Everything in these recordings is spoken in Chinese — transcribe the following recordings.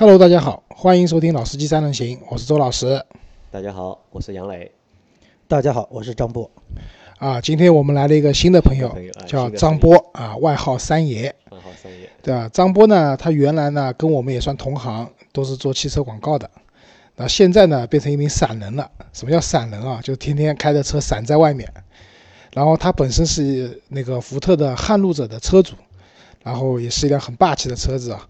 Hello，大家好，欢迎收听《老司机三人行》，我是周老师。大家好，我是杨磊。大家好，我是张波。啊，今天我们来了一个新的朋友，朋友啊叫张波啊，外号三爷，外号三爷，对吧？张波呢，他原来呢跟我们也算同行，都是做汽车广告的。那现在呢，变成一名散人了。什么叫散人啊？就天天开着车散在外面。然后他本身是那个福特的撼路者的车主，然后也是一辆很霸气的车子啊。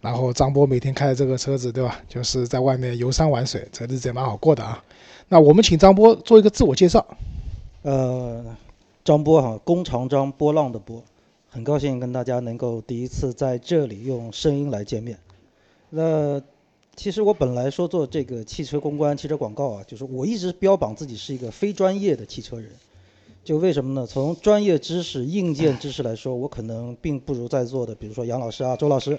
然后张波每天开着这个车子，对吧？就是在外面游山玩水，这日子也蛮好过的啊。那我们请张波做一个自我介绍。呃，张波哈，弓长张，波浪的波，很高兴跟大家能够第一次在这里用声音来见面。那其实我本来说做这个汽车公关、汽车广告啊，就是我一直标榜自己是一个非专业的汽车人。就为什么呢？从专业知识、硬件知识来说，我可能并不如在座的，比如说杨老师啊、周老师。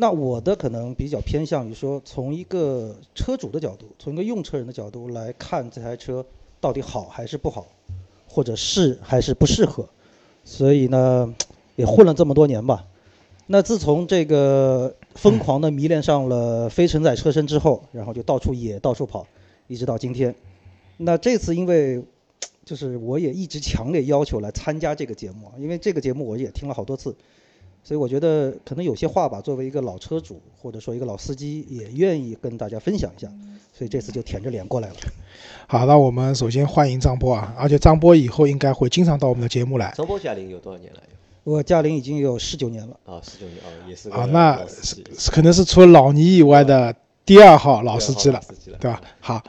那我的可能比较偏向于说，从一个车主的角度，从一个用车人的角度来看这台车到底好还是不好，或者是还是不适合。所以呢，也混了这么多年吧。那自从这个疯狂的迷恋上了非承载车身之后，然后就到处野、到处跑，一直到今天。那这次因为就是我也一直强烈要求来参加这个节目啊，因为这个节目我也听了好多次，所以我觉得可能有些话吧，作为一个老车主或者说一个老司机，也愿意跟大家分享一下，所以这次就舔着脸过来了。好，那我们首先欢迎张波啊，而且张波以后应该会经常到我们的节目来张波驾龄有多少年了？我驾龄已经有十九年了，啊，十九年啊，也是个啊。那可能是除了老倪以外的第二号老司机了对老，司机了，对吧？好，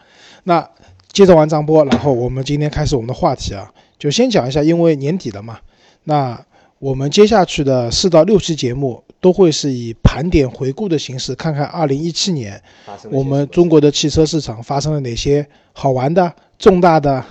那接着完张波，然后我们今天开始我们的话题啊，就先讲一下，因为年底了嘛，那我们接下去的四到六期节目都会是以盘点回顾的形式，看看二零一七年我们中国的汽车市场发生了哪些好玩的、重大的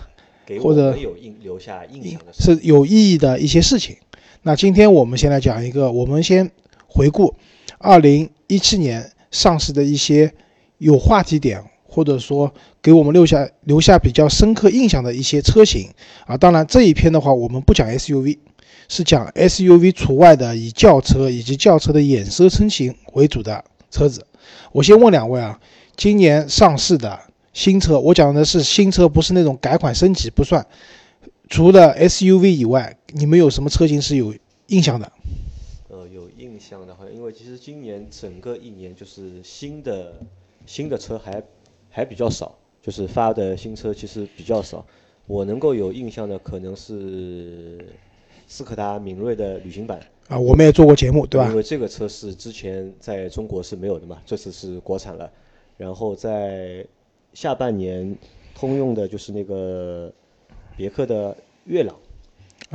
或者有印留下印象的是有意义的一些事情。那今天我们先来讲一个，我们先回顾二零一七年上市的一些有话题点，或者说给我们留下留下比较深刻印象的一些车型啊。当然这一篇的话，我们不讲 SUV，是讲 SUV 除外的以轿车以及轿车的衍生车型为主的车子。我先问两位啊，今年上市的新车，我讲的是新车，不是那种改款升级，不算。除了 SUV 以外，你们有什么车型是有印象的？呃，有印象的，好像因为其实今年整个一年就是新的新的车还还比较少，就是发的新车其实比较少。我能够有印象的可能是斯柯达明锐的旅行版，啊，我们也做过节目，对吧因？为这个车是之前在中国是没有的嘛，这次是国产了。然后在下半年，通用的就是那个别克的悦朗，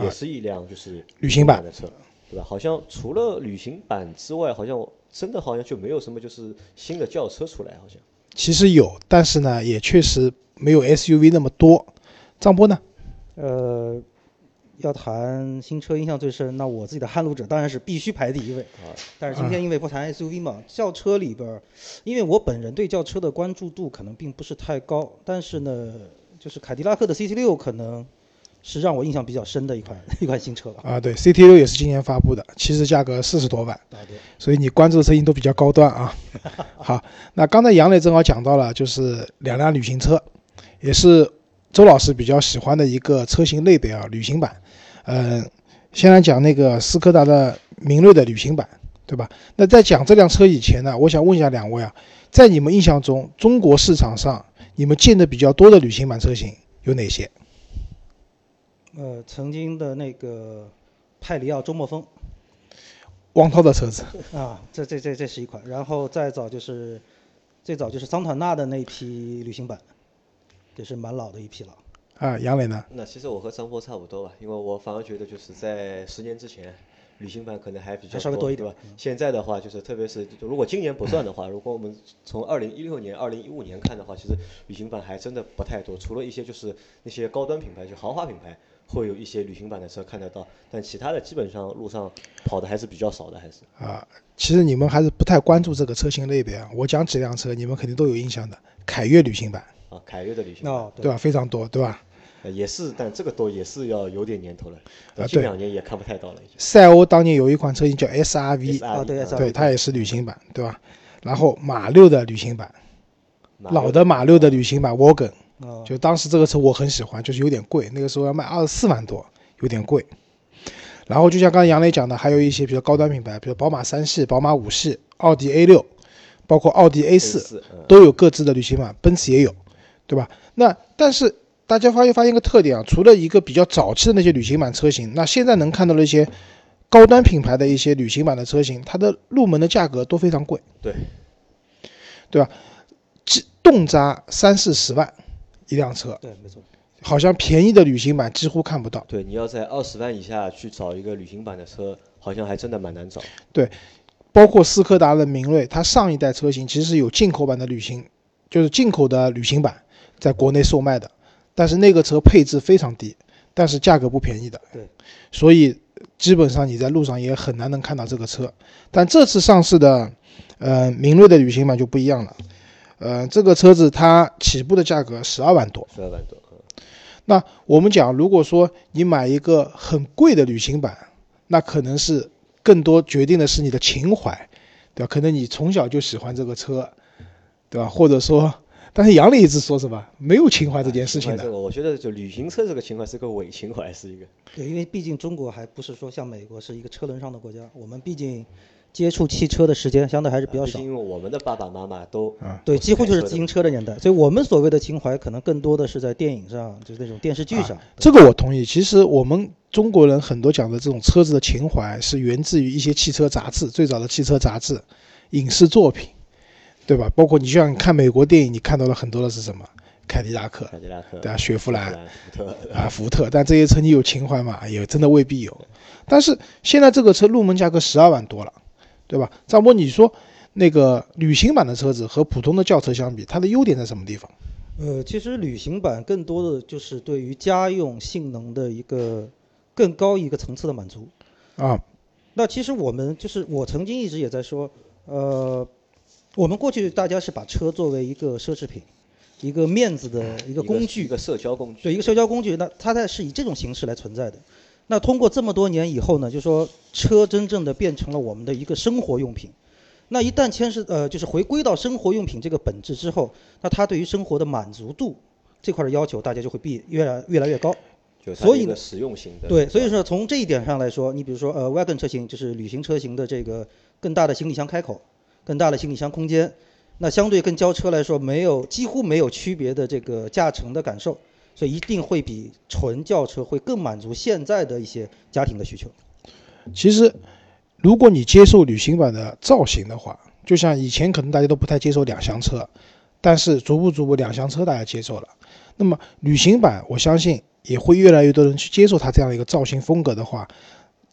也是一辆就是啊旅行版的车，对吧？好像除了旅行版之外，好像真的好像就没有什么就是新的轿车出来，好像。其实有，但是呢，也确实没有 SUV 那么多。张波呢？呃，要谈新车印象最深，那我自己的撼路者当然是必须排第一位。啊，但是今天因为不谈 SUV 嘛，轿车里边儿，因为我本人对轿车的关注度可能并不是太高，但是呢，就是凯迪拉克的 CT6 可能是让我印象比较深的一款 一款新车吧。啊，对，CT 六也是今年发布的，其实价格四十多万，啊，对，所以你关注的车型都比较高端啊。好，那刚才杨磊正好讲到了，就是两辆旅行车，也是周老师比较喜欢的一个车型类别啊，旅行版。嗯、先来讲那个斯柯达的明锐的旅行版，对吧？那在讲这辆车以前呢，我想问一下两位啊，在你们印象中，中国市场上你们见的比较多的旅行版车型有哪些？呃，曾经的那个派里奥周末风汪涛的车子啊，这这这这是一款，然后再早就是最早就是桑塔纳的那批旅行版，这是蛮老的一批了。啊，杨磊呢？那其实我和张波差不多吧，因为我反而觉得就是在十年之前，旅行版可能还比较还稍微多一点对吧？现在的话，就是特别是如果今年不算的话，如果我们从二零一六年、二零一五年看的话，其实旅行版还真的不太多，除了一些就是那些高端品牌，就豪华品牌会有一些旅行版的车看得到，但其他的基本上路上跑的还是比较少的，还是。啊，其实你们还是不太关注这个车型类别啊。我讲几辆车，你们肯定都有印象的，凯越旅行版，啊，凯越的旅行对吧？非常多，对吧？呃也是，但这个多也是要有点年头了，啊对近两年也看不太到了，已经。赛欧当年有一款车型叫 SRV 对，它也是旅行版，对吧？然后马六的旅行版，老的马六的旅行版 Wagon，啊，就当时这个车我很喜欢，就是有点贵，那个时候要卖二十四万多，有点贵。然后就像刚才杨磊讲的，还有一些比较高端品牌，比如宝马三系、宝马五系、奥迪 A 六，包括奥迪 A 四，都有各自的旅行版，奔驰也有，对吧？那但是大家发现发现一个特点啊，除了一个比较早期的那些旅行版车型，那现在能看到的一些高端品牌的一些旅行版的车型，它的入门的价格都非常贵，对，对吧？几动辄三四十万一辆车，对，没错，好像便宜的旅行版几乎看不到。对，你要在二十万以下去找一个旅行版的车，好像还真的蛮难找。对包括斯柯达的明锐，它上一代车型其实有进口版的旅行，就是进口的旅行版在国内售卖的，但是那个车配置非常低，但是价格不便宜的。对，所以基本上你在路上也很难能看到这个车。但这次上市的，呃，明锐的旅行版就不一样了，呃，这个车子它起步的价格十二万多。十二万多，嗯那我们讲，如果说你买一个很贵的旅行版，那可能是更多决定的是你的情怀，对吧？可能你从小就喜欢这个车，对吧？或者说，但是杨磊一直说什么没有情怀这件事情的，我觉得就旅行车这个情怀是个伪情怀，是一个。对，因为毕竟中国还不是说像美国是一个车轮上的国家，我们毕竟接触汽车的时间相对还是比较少。因为我们的爸爸妈妈都对，几乎就是自行车的年代，所以我们所谓的情怀可能更多的是在电影上，就是那种电视剧上。这个我同意。其实我们中国人很多讲的这种车子的情怀，是源自于一些汽车杂志，最早的汽车杂志、影视作品，对吧？包括你就像看美国电影，你看到了很多的是什么？凯迪拉克，凯迪拉克、对啊，雪佛兰，福特，啊，福特，但这些车你有情怀吗？也真的未必有。但是现在这个车入门价格十二万多了，对吧？张波，你说那个旅行版的车子和普通的轿车相比，它的优点在什么地方？呃，其实旅行版更多的就是对于家用性能的一个更高一个层次的满足。啊，那其实我们就是我曾经一直也在说，呃，我们过去大家是把车作为一个奢侈品，一个面子的一个工具一，个社交工具。对一个社交工具，那它在是以这种形式来存在的。那通过这么多年以后呢，就说车真正的变成了我们的一个生活用品。那一旦牵涉呃，就是回归到生活用品这个本质之后，那它对于生活的满足度这块的要求，大家就会变越来越来越高。所以呢实用型的。对，所以说从这一点上来说，你比如说呃，wagon 车型就是旅行车型的这个更大的行李箱开口，更大的行李箱空间，那相对跟轿车来说没有几乎没有区别的这个驾乘的感受，所以一定会比纯轿车会更满足现在的一些家庭的需求。其实，如果你接受旅行版的造型的话，就像以前可能大家都不太接受两厢车，但是逐步逐步两厢车大家接受了。那么旅行版，我相信也会越来越多人去接受它这样一个造型风格的话，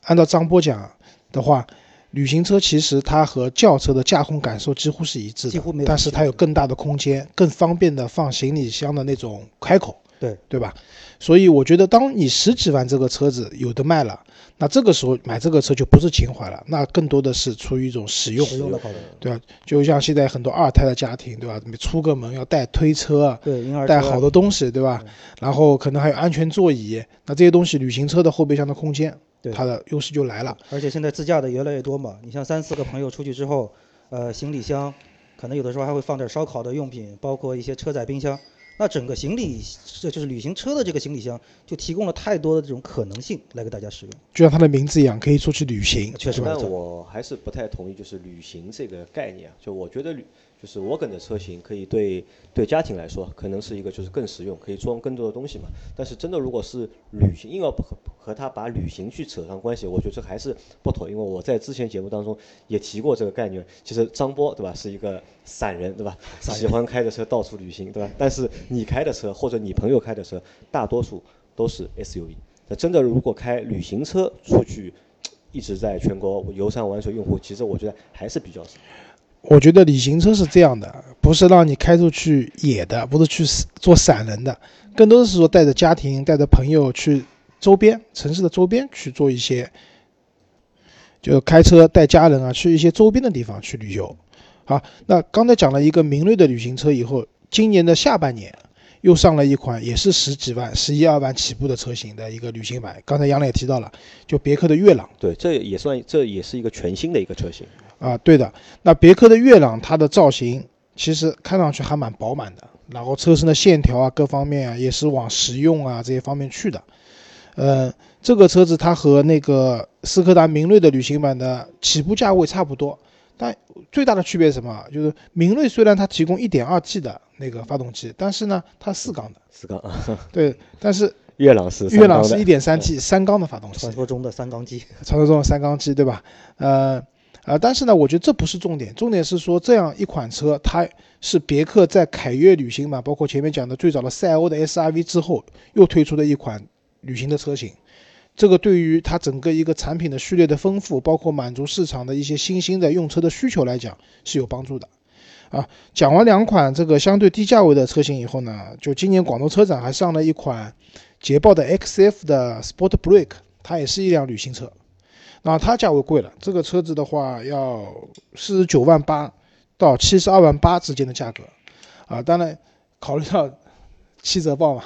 按照张波讲的话，旅行车其实它和轿车的驾控感受几乎是一致的，几乎没有但是它有更大的空间，更方便的放行李箱的那种开口，对对吧？所以我觉得，当你十几万这个车子有的卖了，那这个时候买这个车就不是情怀了，那更多的是出于一种使用，实用的考虑。对吧？就像现在很多二胎的家庭，对吧？你出个门要带推车，对，带好多东西，对吧对？然后可能还有安全座椅，那这些东西，旅行车的后备箱的空间，对它的优势就来了。而且现在自驾的越来越多嘛，你像三四个朋友出去之后，呃，行李箱可能有的时候还会放点烧烤的用品，包括一些车载冰箱。那整个行李，这就是旅行车的这个行李箱，就提供了太多的这种可能性来给大家使用。就像它的名字一样，可以出去旅行。确实。我还是不太同意，就是旅行这个概念啊。就我觉得旅，就是我跟的车型可以对对家庭来说，可能是一个就是更实用，可以装更多的东西嘛。但是真的如果是旅行，硬要和和它把旅行去扯上关系，我觉得这还是不妥。因为我在之前节目当中也提过这个概念。其实张波对吧，是一个散人对吧，喜欢开着车到处旅行对吧？但是你开的车或者你朋友开的车，大多数都是 SUV。那真的如果开旅行车出去，一直在全国游山玩水，用户其实我觉得还是比较少。我觉得旅行车是这样的，不是让你开出去野的，不是去做散人的，更多的是说带着家庭、带着朋友去周边城市的周边去做一些，就开车带家人啊去一些周边的地方去旅游。好，那刚才讲了一个明锐的旅行车以后，今年的下半年又上了一款也是十几万、十一二万起步的车型的一个旅行版。刚才杨磊也提到了，就别克的悦朗。对，这也算这也是一个全新的一个车型。啊，对的。那别克的悦朗，它的造型其实看上去还蛮饱满的，然后车身的线条啊，各方面啊，也是往实用啊这些方面去的。呃，这个车子它和那个斯柯达明锐的旅行版的起步价位差不多，但最大的区别是什么？就是明锐虽然它提供 1.2T 的那个发动机，但是呢，它四缸的，四缸啊，对，但是 悦朗是悦朗是一 1.3T 三缸的发动机传，说中的三缸机，传说中的三缸机，对吧？呃，呃，但是呢，我觉得这不是重点，重点是说这样一款车，它是别克在凯越旅行版，包括前面讲的最早的赛欧的 SRV 之后，又推出的一款旅行的车型。这个对于它整个一个产品的序列的丰富，包括满足市场的一些新兴的用车的需求来讲是有帮助的。啊，讲完两款这个相对低价位的车型以后呢，就今年广州车展还上了一款捷豹的 XF 的 Sport Break，它也是一辆旅行车。那它价位贵了，这个车子的话要四十九万八到七十二万八之间的价格。啊，当然考虑到 七折报嘛。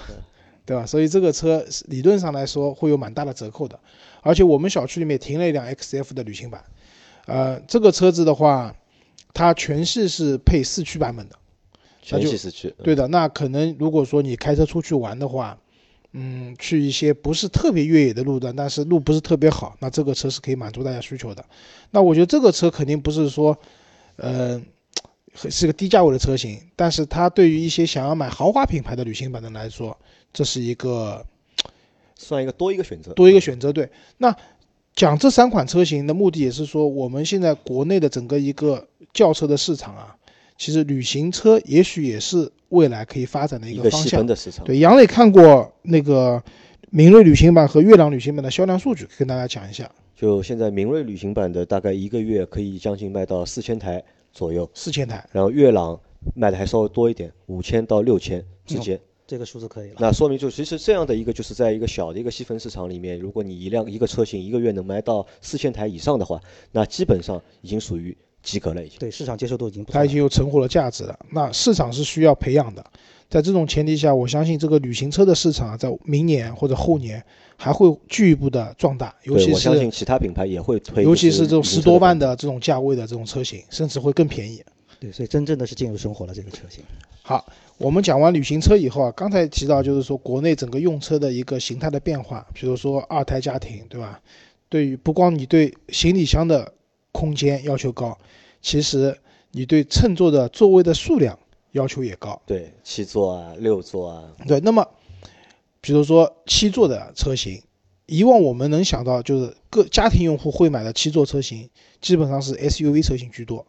对吧？所以这个车理论上来说会有蛮大的折扣的，而且我们小区里面停了一辆 XF 的旅行版，呃，这个车子的话，它全系是配四驱版本的，全系四驱。对的，那可能如果说你开车出去玩的话，嗯，去一些不是特别越野的路段，但是路不是特别好，那这个车是可以满足大家需求的。那我觉得这个车肯定不是说，呃，是个低价位的车型，但是它对于一些想要买豪华品牌的旅行版的来说，这是一个 算一个多一个选择，多一个选择。对，那讲这三款车型的目的也是说，我们现在国内的整个一个轿车的市场啊，其实旅行车也许也是未来可以发展的一个方向。的市场。对，杨磊看过那个明锐旅行版和悦朗旅行版的销量数据，跟大家讲一下。就现在明锐旅行版的大概一个月可以将近卖到四千台左右，四千台。然后悦朗卖的还稍微多一点，五千到六千之间。这个数字可以了，那说明就其实这样的一个就是在一个小的一个细分市场里面，如果你一辆一个车型一个月能卖到四千台以上的话，那基本上已经属于及格了，已经。对市场接受度已经，它已经有存活的价值了。那市场是需要培养的，在这种前提下，我相信这个旅行车的市场在明年或者后年还会进一步的壮大，尤其是我相信其他品牌也会推，尤其是这种十多万的这种价位的这种车型，甚至会更便宜。对，所以真正的是进入生活了这个车型。好。我们讲完旅行车以后啊，刚才提到就是说国内整个用车的一个形态的变化，比如说二胎家庭，对吧？对于不光你对行李箱的空间要求高，其实你对乘坐的座位的数量要求也高。对，七座啊，六座啊。对，那么比如说七座的车型，以往我们能想到就是各家庭用户会买的七座车型，基本上是 SUV 车型居多。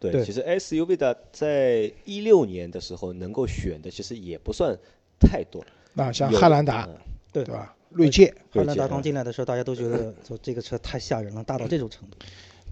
对，其实 SUV 的在一六年的时候能够选的其实也不算太多。那像汉兰达，对对吧？锐界，汉兰达刚进来的时候，大家都觉得说这个车太吓人了，大到这种程度。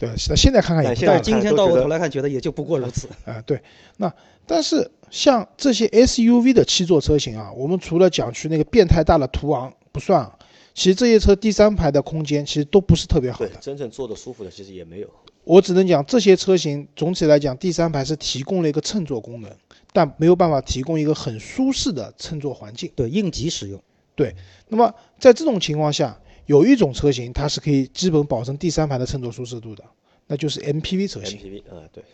对，那现在看看也但是今天倒过头来看，觉得也就不过如此。啊，对。那但是像这些 SUV 的七座车型啊，我们除了讲去那个变态大的途昂不算，其实这些车第三排的空间其实都不是特别好的。真正坐的舒服的其实也没有。我只能讲，这些车型总体来讲，第三排是提供了一个乘坐功能，但没有办法提供一个很舒适的乘坐环境。对，应急使用。对，那么在这种情况下，有一种车型它是可以基本保证第三排的乘坐舒适度的，那就是 MPV 车型。MPV，啊，对，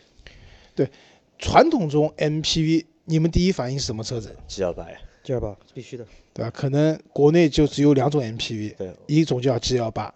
对，传统中 MPV，你们第一反应是什么车子？G 幺八呀，G 幺八必须的，对吧？可能国内就只有两种 MPV，对，一种叫 G 幺八。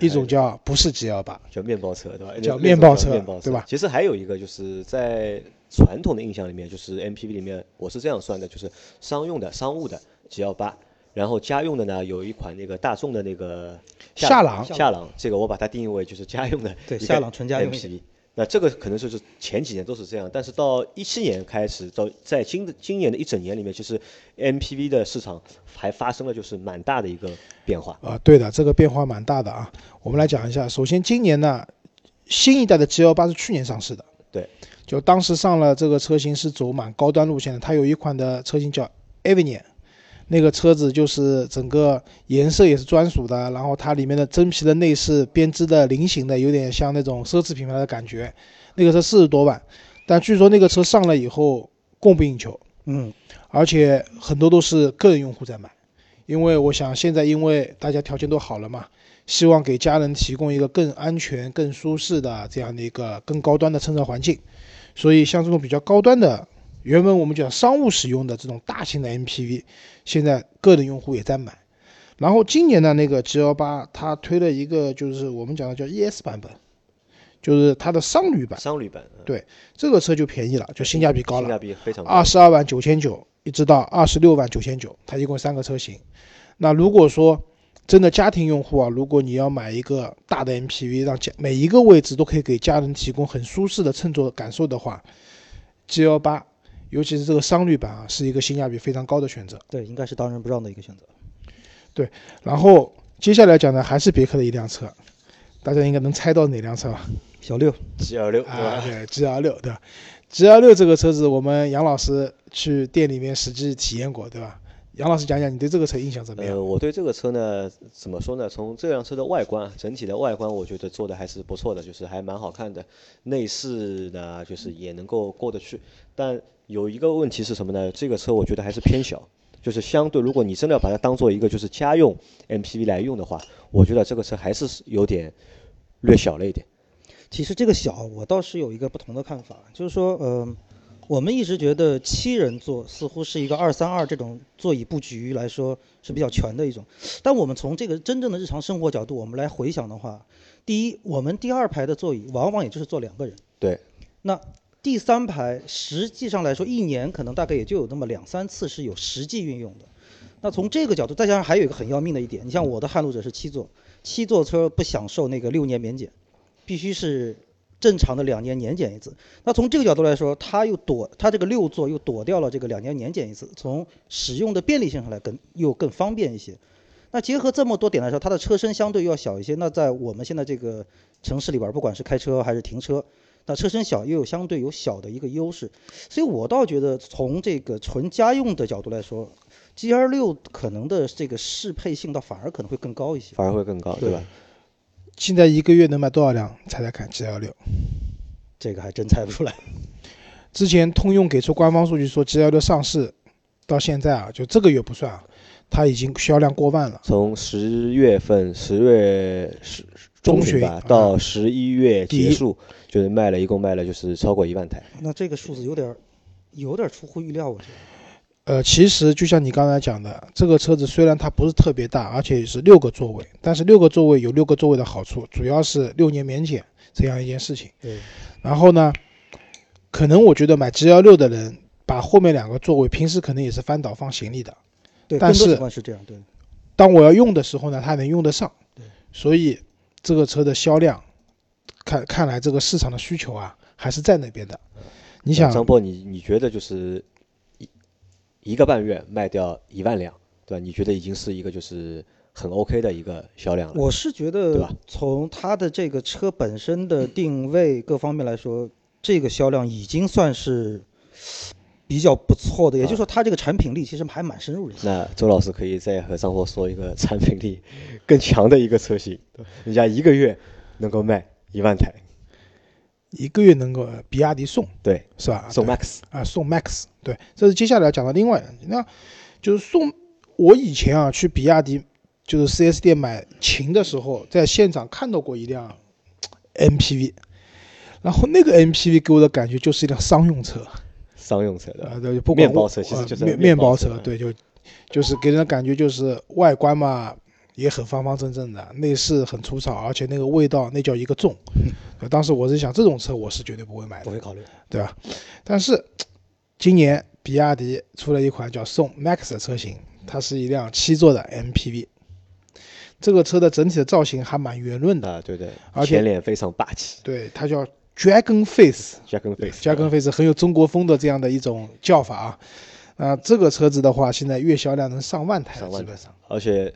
一种叫不是 G 幺八，叫面包车，对吧？叫面包车，对吧？其实还有一个就是在传统的印象里面，就是 MPV 里面，我是这样算的，就是商用的、商务的 G 幺八，然后家用的呢有一款那个大众的那个夏朗，夏朗，这个我把它定义为就是家用的，对，夏朗纯家用 MPV。那这个可能就是前几年都是这样，但是到一七年开始，到在今的今年的一整年里面，其实 MPV 的市场还发生了就是蛮大的一个变化啊。对的，这个变化蛮大的啊。我们来讲一下，首先今年呢，新一代的 G L 八是去年上市的，对，就当时上了这个车型是走蛮高端路线的，它有一款的车型叫 Avenir。那个车子就是整个颜色也是专属的，然后它里面的真皮的内饰编织的菱形的，有点像那种奢侈品牌的感觉。那个车四十多万，但据说那个车上了以后供不应求，嗯，而且很多都是个人用户在买，因为我想现在因为大家条件都好了嘛，希望给家人提供一个更安全、更舒适的这样的一个更高端的乘车环境。所以像这种比较高端的，原本我们讲商务使用的这种大型的 MPV，现在个人用户也在买。然后今年的那个 G L 八，它推了一个就是我们讲的叫 E S 版本，就是它的商旅版。商旅版，嗯对这个车就便宜了，就性价比高了性价了，比非常高。二十二万九千九一直到二十六万九千九，它一共三个车型。那如果说真的家庭用户啊，如果你要买一个大的 MPV，让家每一个位置都可以给家人提供很舒适的乘坐感受的话，G L 八，尤其是这个商旅版啊，是一个性价比非常高的选择。对，应该是当仁不让的一个选择。对然后接下来讲的还是别克的一辆车，大家应该能猜到哪辆车吧？小六，G 二六对啊，吧？对，G L 六对吧？G L 六这个车子，我们杨老师去店里面实际体验过，对吧？杨老师讲讲你对这个车印象怎么样？呃，我对这个车呢，怎么说呢？从这辆车的外观，整体的外观，我觉得做的还是不错的，就是还蛮好看的。内饰呢，就是也能够过得去。但有一个问题是什么呢？这个车我觉得还是偏小，就是相对，如果你真的要把它当做一个就是家用 MPV 来用的话，我觉得这个车还是有点略小了一点。其实这个小，我倒是有一个不同的看法，就是说，呃，我们一直觉得七人座似乎是一个二三二这种座椅布局来说是比较全的一种，但我们从这个真正的日常生活角度，我们来回想的话，第一，我们第二排的座椅往往也就是坐两个人，对，那第三排实际上来说，一年可能大概也就有那么两三次是有实际运用的。那从这个角度，再加上还有一个很要命的一点，你像我的撼路者是七座，七座车不享受那个六年免检，必须是正常的两年年检一次。那从这个角度来说，它又躲它这个六座又躲掉了这个两年年检一次，从使用的便利性上来更又更方便一些。那结合这么多点来说，它的车身相对要小一些。那在我们现在这个城市里边，不管是开车还是停车，那车身小又有相对有小的一个优势。所以我倒觉得从这个纯家用的角度来说，G R 六可能的这个适配性倒反而可能会更高一些。反而会更高，对吧？现在一个月能卖多少辆？猜猜看，G L 六。这个还真猜不出来。之前通用给出官方数据说，G L 六上市到现在啊，就这个月不算啊，它已经销量过万了。从十月份十月十中旬旬吧，啊到十一月结束，就是卖了一共卖了就是超过一万台。那这个数字有点儿有点儿出乎意料，我觉得。呃，其实就像你刚才讲的，这个车子虽然它不是特别大，而且是六个座位，但是六个座位有六个座位的好处，主要是六年免检这样一件事情。对，然后呢，可能我觉得买 G 幺六的人，把后面两个座位平时可能也是翻倒放行李的，对，但是是这样，对。当我要用的时候呢，它能用得上对。所以这个车的销量，看看来这个市场的需求啊还是在那边的。你想，张波，你你觉得就是一一个半月卖掉一万辆，对吧？你觉得已经是一个就是很 OK 的一个销量了？我是觉对吧得从它的这个车本身的定位各方面来说，这个销量已经算是比较不错的。也就是说，它这个产品力其实还蛮深入的。那周老师可以再和张博说一个产品力更强的一个车型，人家一个月能够卖一万台，一个月能够呃比亚迪宋对，是吧？宋 Max，啊，宋 Max，对，这是接下来要讲到另外，那就是送我以前啊去比亚迪就是 4S 店买琴的时候，在现场看到过一辆 MPV，然后那个 MPV 给我的感觉就是一辆商用车，商用车的，啊，对，不管面包车其实就是面面包车对，就就是给人的感觉就是外观嘛也很方方正正的，内饰很粗糙，而且那个味道那叫一个重。呃当时我是想这种车我是绝对不会买的不。会考虑。对吧？但是今年比亚迪出了一款叫宋 Max 的车型，它是一辆七座的 MPV。这个车的整体的造型还蛮圆润的，啊，对对，而且前脸非常霸气对，它叫 Dragon Face，，Dragon Face，Dragon Face 很有中国风的这样的一种叫法啊。啊，这个车子的话，现在月销量能上万台了，上万基本上。而且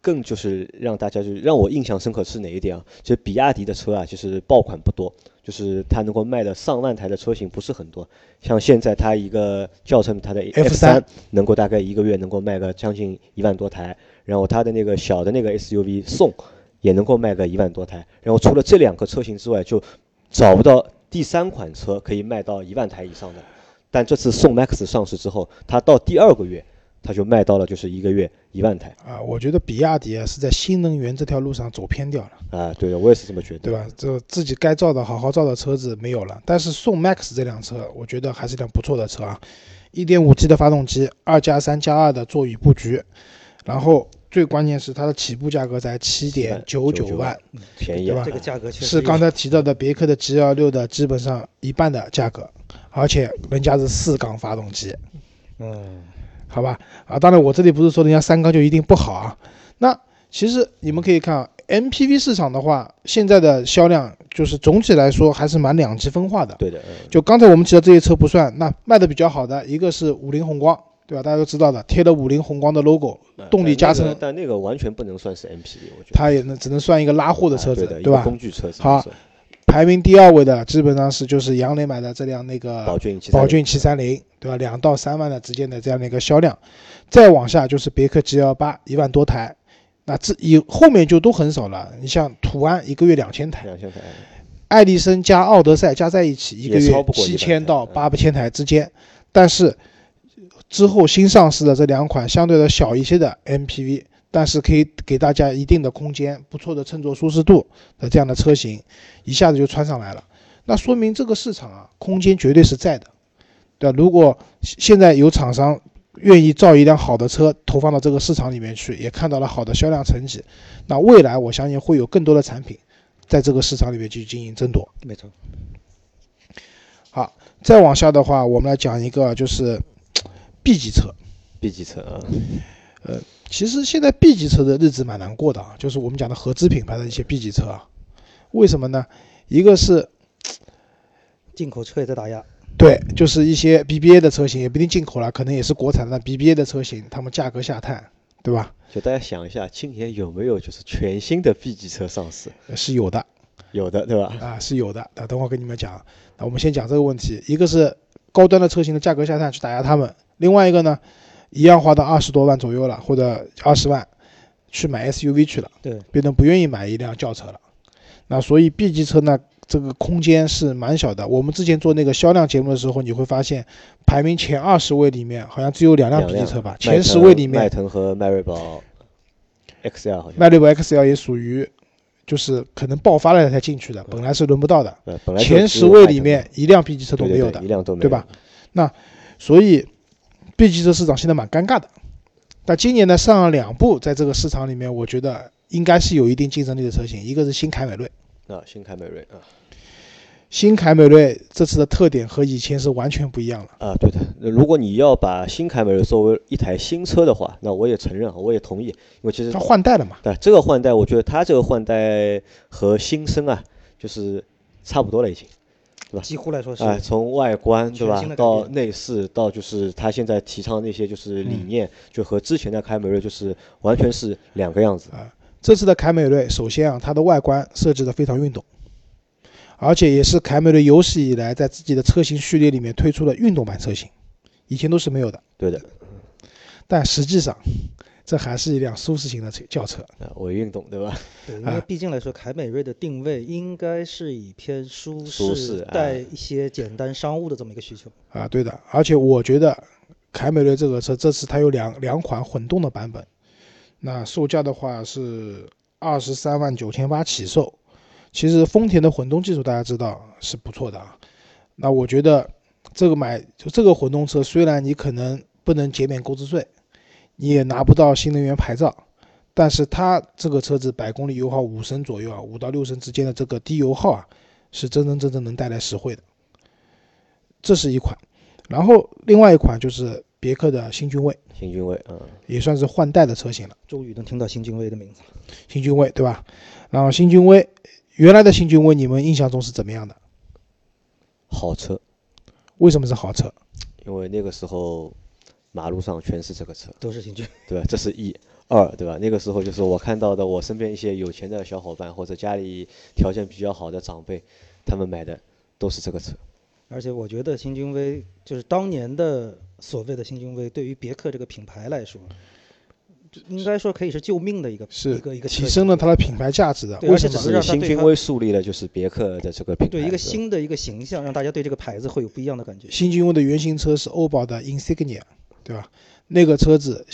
更就是让大家就是让我印象深刻是哪一点啊？就是比亚迪的车啊，就是爆款不多，就是它能够卖的上万台的车型不是很多。像现在它一个轿车，它的 F3 三能够大概一个月能够卖个将近一万多台，然后它的那个小的那个 SUV 宋也能够卖个一万多台，然后除了这两个车型之外，就找不到第三款车可以卖到一万台以上的。但这次宋 MAX 上市之后，它到第二个月它就卖到了就是一个月一万台啊，我觉得比亚迪啊是在新能源这条路上走偏掉了啊，对的，我也是这么觉得，对吧？这自己该造的好好造的车子没有了，但是宋 MAX 这辆车，我觉得还是一辆不错的车啊，一点五 T 的发动机，二加三加二的座椅布局，然后最关键是它的起步价格在七点九九万，便宜对吧？这个价格确实是刚才提到的别克的 G L 六的基本上一半的价格，而且人家是四缸发动机，嗯，好吧？啊，当然我这里不是说人家三缸就一定不好啊。那其实你们可以看啊，MPV 市场的话，现在的销量就是总体来说还是蛮两极分化的。对的，嗯，就刚才我们提到这些车不算，那卖的比较好的一个是五菱宏光，对吧？大家都知道的，贴了五菱宏光的 logo，呃动力加成但那个但那个完全不能算是 MPV，我觉得它也能只能算一个拉货的车子，啊对吧？工具车子好排名第二位的基本上是就是杨磊买的这辆那个宝骏七宝骏七三零，对吧？两到三万的之间的这样的一个销量，再往下就是别克 G L 八一万多台，那这以后面就都很少了。你像途安一个月两千台，两千台，爱迪生加奥德赛加在一起一个月七千到嗯八千台之间，但是之后新上市的这两款相对的小一些的 MPV，但是可以给大家一定的空间、不错的乘坐舒适度的这样的车型，一下子就穿上来了。那说明这个市场啊，空间绝对是在的，对吧？如果现在有厂商愿意造一辆好的车投放到这个市场里面去，也看到了好的销量成绩，那未来我相信会有更多的产品在这个市场里面去进行争夺。没错，好，再往下的话，我们来讲一个就是 B 级车。B 级车啊，其实现在 B 级车的日子蛮难过的啊，就是我们讲的合资品牌的一些 B 级车啊。为什么呢？一个是进口车也在打压，对，就是一些 BBA 的车型也不一定进口了，可能也是国产的 BBA 的车型，他们价格下探，对吧？就大家想一下，今年有没有就是全新的 B 级车上市？是有的有的，对吧？啊，是有的。那等会儿跟你们讲。那我们先讲这个问题，一个是高端的车型的价格下探去打压他们，另外一个呢，一样花到二十多万左右了，或者二十万去买 SUV 去了。对，变得不愿意买一辆轿车了。那所以 B 级车呢，这个空间是蛮小的。我们之前做那个销量节目的时候，你会发现排名前二十位里面好像只有两辆 B 级车吧，前十位里面迈腾和迈锐宝 XL 好像，迈锐宝 XL 也属于就是可能爆发了才进去的，本来是轮不到的。呃，本来前十位里面一辆 B 级车都没有的，对一辆都没有，对吧？所以 B 级车市场现在蛮尴尬的。但今年呢上了两部，在这个市场里面，我觉得应该是有一定竞争力的车型，一个是新凯美瑞。啊，新凯美瑞啊新凯美瑞这次的特点和以前是完全不一样了。啊，对的。呃如果你要把新凯美瑞作为一台新车的话，那我也承认啊，我也同意，因为其实它换代了嘛？对这个换代，我觉得它这个换代和新生啊，就是差不多了已经。对吧几乎来说是哎，从外观对吧到内饰，到就是它现在提倡的那些就是理嗯念，就和之前的凯美瑞就是完全是两个样子啊。这次的凯美瑞，首先啊，它的外观设计的非常运动，而且也是凯美瑞有史以来在自己的车型序列里面推出的运动版车型，以前都是没有的。对的，但实际上，这还是一辆舒适型的车轿车。啊，伪运动对吧？对，因啊为毕竟来说，凯美瑞的定位应该是以偏舒舒适带一些简单商务的这么一个需求。啊，对的，而且我觉得凯美瑞这个车这次它有两两款混动的版本，那售价的话是二十三万九千八起售。其实丰田的混动技术大家知道是不错的啊，那我觉得这个买就这个混动车，虽然你可能不能减免购置税，你也拿不到新能源牌照，但是它这个车子百公里油耗五升左右啊，五到六升之间的这个低油耗啊，是真真正正能带来实惠的。这是一款，然后另外一款就是别克的新君威，新君威嗯，也算是换代的车型了。终于能听到新君威的名字了。新君威对吧？然后新君威原来的新君威，你们印象中是怎么样的？好车，为什么是好车？因为那个时候马路上全是这个车，都是新君。对吧？这是一。二对吧？那个时候就是我看到的，我身边一些有钱的小伙伴或者家里条件比较好的长辈，他们买的都是这个车。而且我觉得新君威就是当年的所谓的新君威，对于别克这个品牌来说，就应该说可以是救命的一个是一个一个提升了它的品牌价值的。而且只为什么是新君威树立了就是别克的这个品牌，对一个新的一个形象，让大家对这个牌子会有不一样的感觉。新君威的原型车是欧宝的 Insignia，对吧？那个车子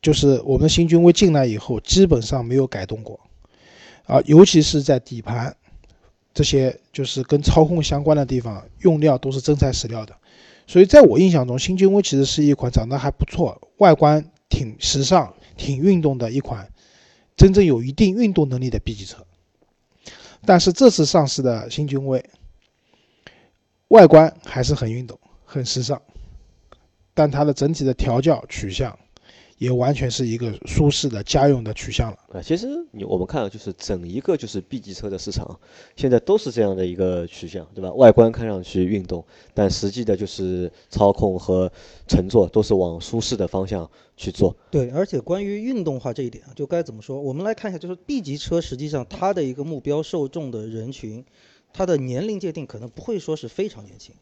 就是我们新君威进来以后，基本上没有改动过，啊，尤其是在底盘这些就是跟操控相关的地方，用料都是真材实料的。所以在我印象中，新君威其实是一款长得还不错、外观挺时尚、挺运动的一款真正有一定运动能力的 B 级车。但是这次上市的新君威，外观还是很运动、很时尚，但它的整体的调教取向。也完全是一个舒适的家用的取向了啊。其实你我们看，就是整一个就是 B 级车的市场，现在都是这样的一个取向，对吧？外观看上去运动，但实际的就是操控和乘坐都是往舒适的方向去做。对，而且关于运动化这一点啊，就该怎么说？我们来看一下，就是 B 级车实际上它的一个目标受众的人群，它的年龄界定可能不会说是非常年轻，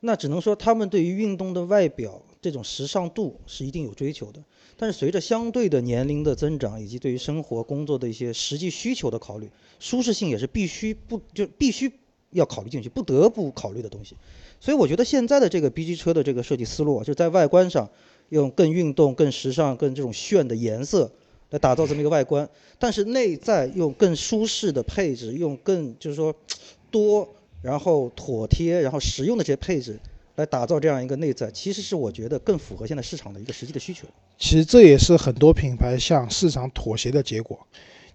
那只能说他们对于运动的外表这种时尚度是一定有追求的。但是随着相对的年龄的增长，以及对于生活工作的一些实际需求的考虑，舒适性也是必须不就必须要考虑进去，不得不考虑的东西。所以我觉得现在的这个 B 级车的这个设计思路啊，就在外观上用更运动、更时尚、更这种炫的颜色来打造这么一个外观，但是内在用更舒适的配置，用更就是说 多然后妥帖然后实用的这些配置。来打造这样一个内在，其实是我觉得更符合现在市场的一个实际的需求。其实这也是很多品牌向市场妥协的结果。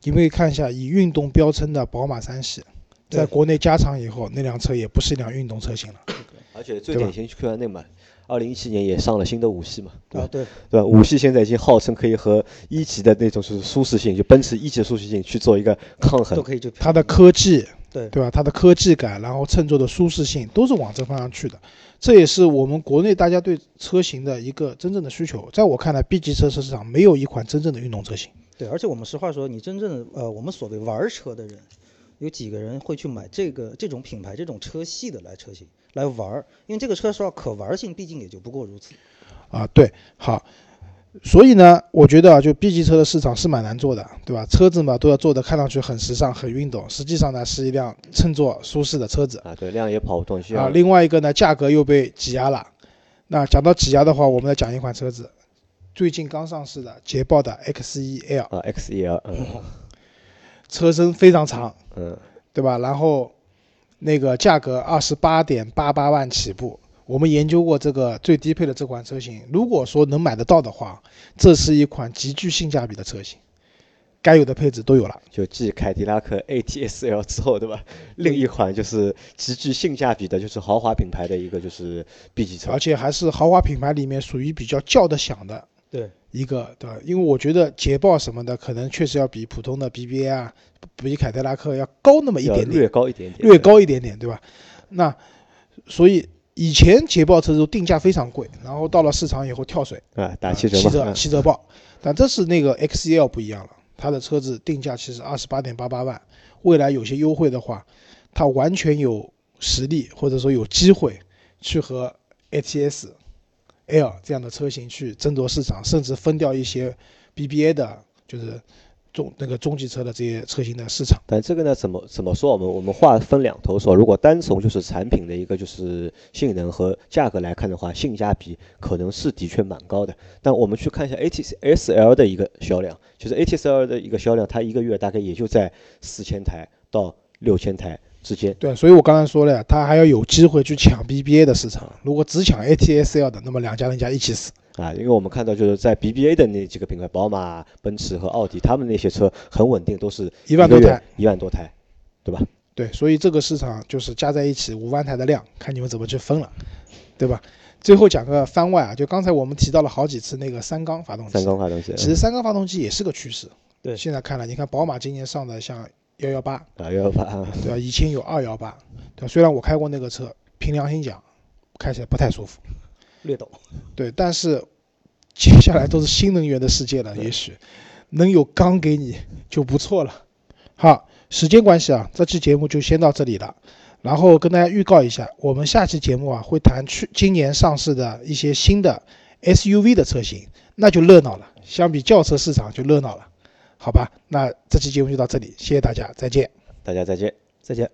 你们可以看一下，以运动标称的宝马三系，在国内加长以后，那辆车也不是一辆运动车型了。而且最典型就看那嘛，二零一七年也上了新的五系嘛，对吧？对对吧？五系现在已经号称可以和一级的那种是舒适性，就奔驰一级的舒适性去做一个抗衡。都可以就它的科技。对对吧？它的科技感，然后乘坐的舒适性，都是往这方向去的。这也是我们国内大家对车型的一个真正的需求。在我看来，B 级车车市场没有一款真正的运动车型。对，而且我们实话说，你真正的呃，我们所谓玩车的人，有几个人会去买这个这种品牌、这种车系的来车型来玩？因为这个车说可玩性毕竟也就不过如此。啊，对，好。所以呢，我觉得啊，就 B 级车的市场是蛮难做的，对吧？车子嘛，都要做的看上去很时尚、很运动，实际上呢，是一辆乘坐舒适的车子啊。对，量也跑不动，需要啊。另外一个呢，价格又被挤压了。那讲到挤压的话，我们来讲一款车子，最近刚上市的捷豹的 X1L 啊，X1L，嗯，车身非常长，嗯，对吧？然后那个价格二十八点八八万起步。我们研究过这个最低配的这款车型，如果说能买得到的话，这是一款极具性价比的车型，该有的配置都有了。就继凯迪拉克 ATS-L 之后，对吧？另一款就是极具性价比的，就是豪华品牌的一个就是 B 级车，而且还是豪华品牌里面属于比较叫得响的，对一个对吧。因为我觉得捷豹什么的，可能确实要比普通的 BBA 啊，比凯迪拉克要高那么一点点，略高一点点，略高一点点，对吧？那所以。以前捷豹车都定价非常贵，然后到了市场以后跳水啊，打七折，七折七折报。但这是那个 X1L 不一样了，它的车子定价其实二十八点八八万，未来有些优惠的话，它完全有实力或者说有机会去和 ATS L 这样的车型去争夺市场，甚至分掉一些 BBA 的，就是。中那个中级车的这些车型的市场，但这个呢，怎么怎么说？我们我们话分两头说。如果单从就是产品的一个就是性能和价格来看的话，性价比可能是的确蛮高的。但我们去看一下 ATS-L 的一个销量，就是 ATS-L 的一个销量，它一个月大概也就在四千台到六千台。之间对，所以我刚才说了呀，他还要有机会去抢 BBA 的市场。如果只抢 ATS-L 的，那么两家人家一起死啊！因为我们看到就是在 BBA 的那几个品牌，宝马、奔驰和奥迪，他们那些车很稳定，都是一万多台，一万多台，对吧？对，所以这个市场就是加在一起五万台的量，看你们怎么去分了，对吧？最后讲个番外啊，就刚才我们提到了好几次那个三缸发动机，三缸发动机，其实三缸发动机也是个趋势。对，现在看来，你看宝马今年上的像。幺幺八啊，幺幺八，对吧？以前有二幺八，对吧？虽然我开过那个车，凭良心讲，开起来不太舒服，略懂。对，但是接下来都是新能源的世界了，也许能有缸给你就不错了。好，时间关系啊，这期节目就先到这里了。然后跟大家预告一下，我们下期节目啊会谈去今年上市的一些新的 SUV 的车型，那就热闹了。相比轿车市场就热闹了。好吧，那这期节目就到这里，谢谢大家，再见。大家再见，再见。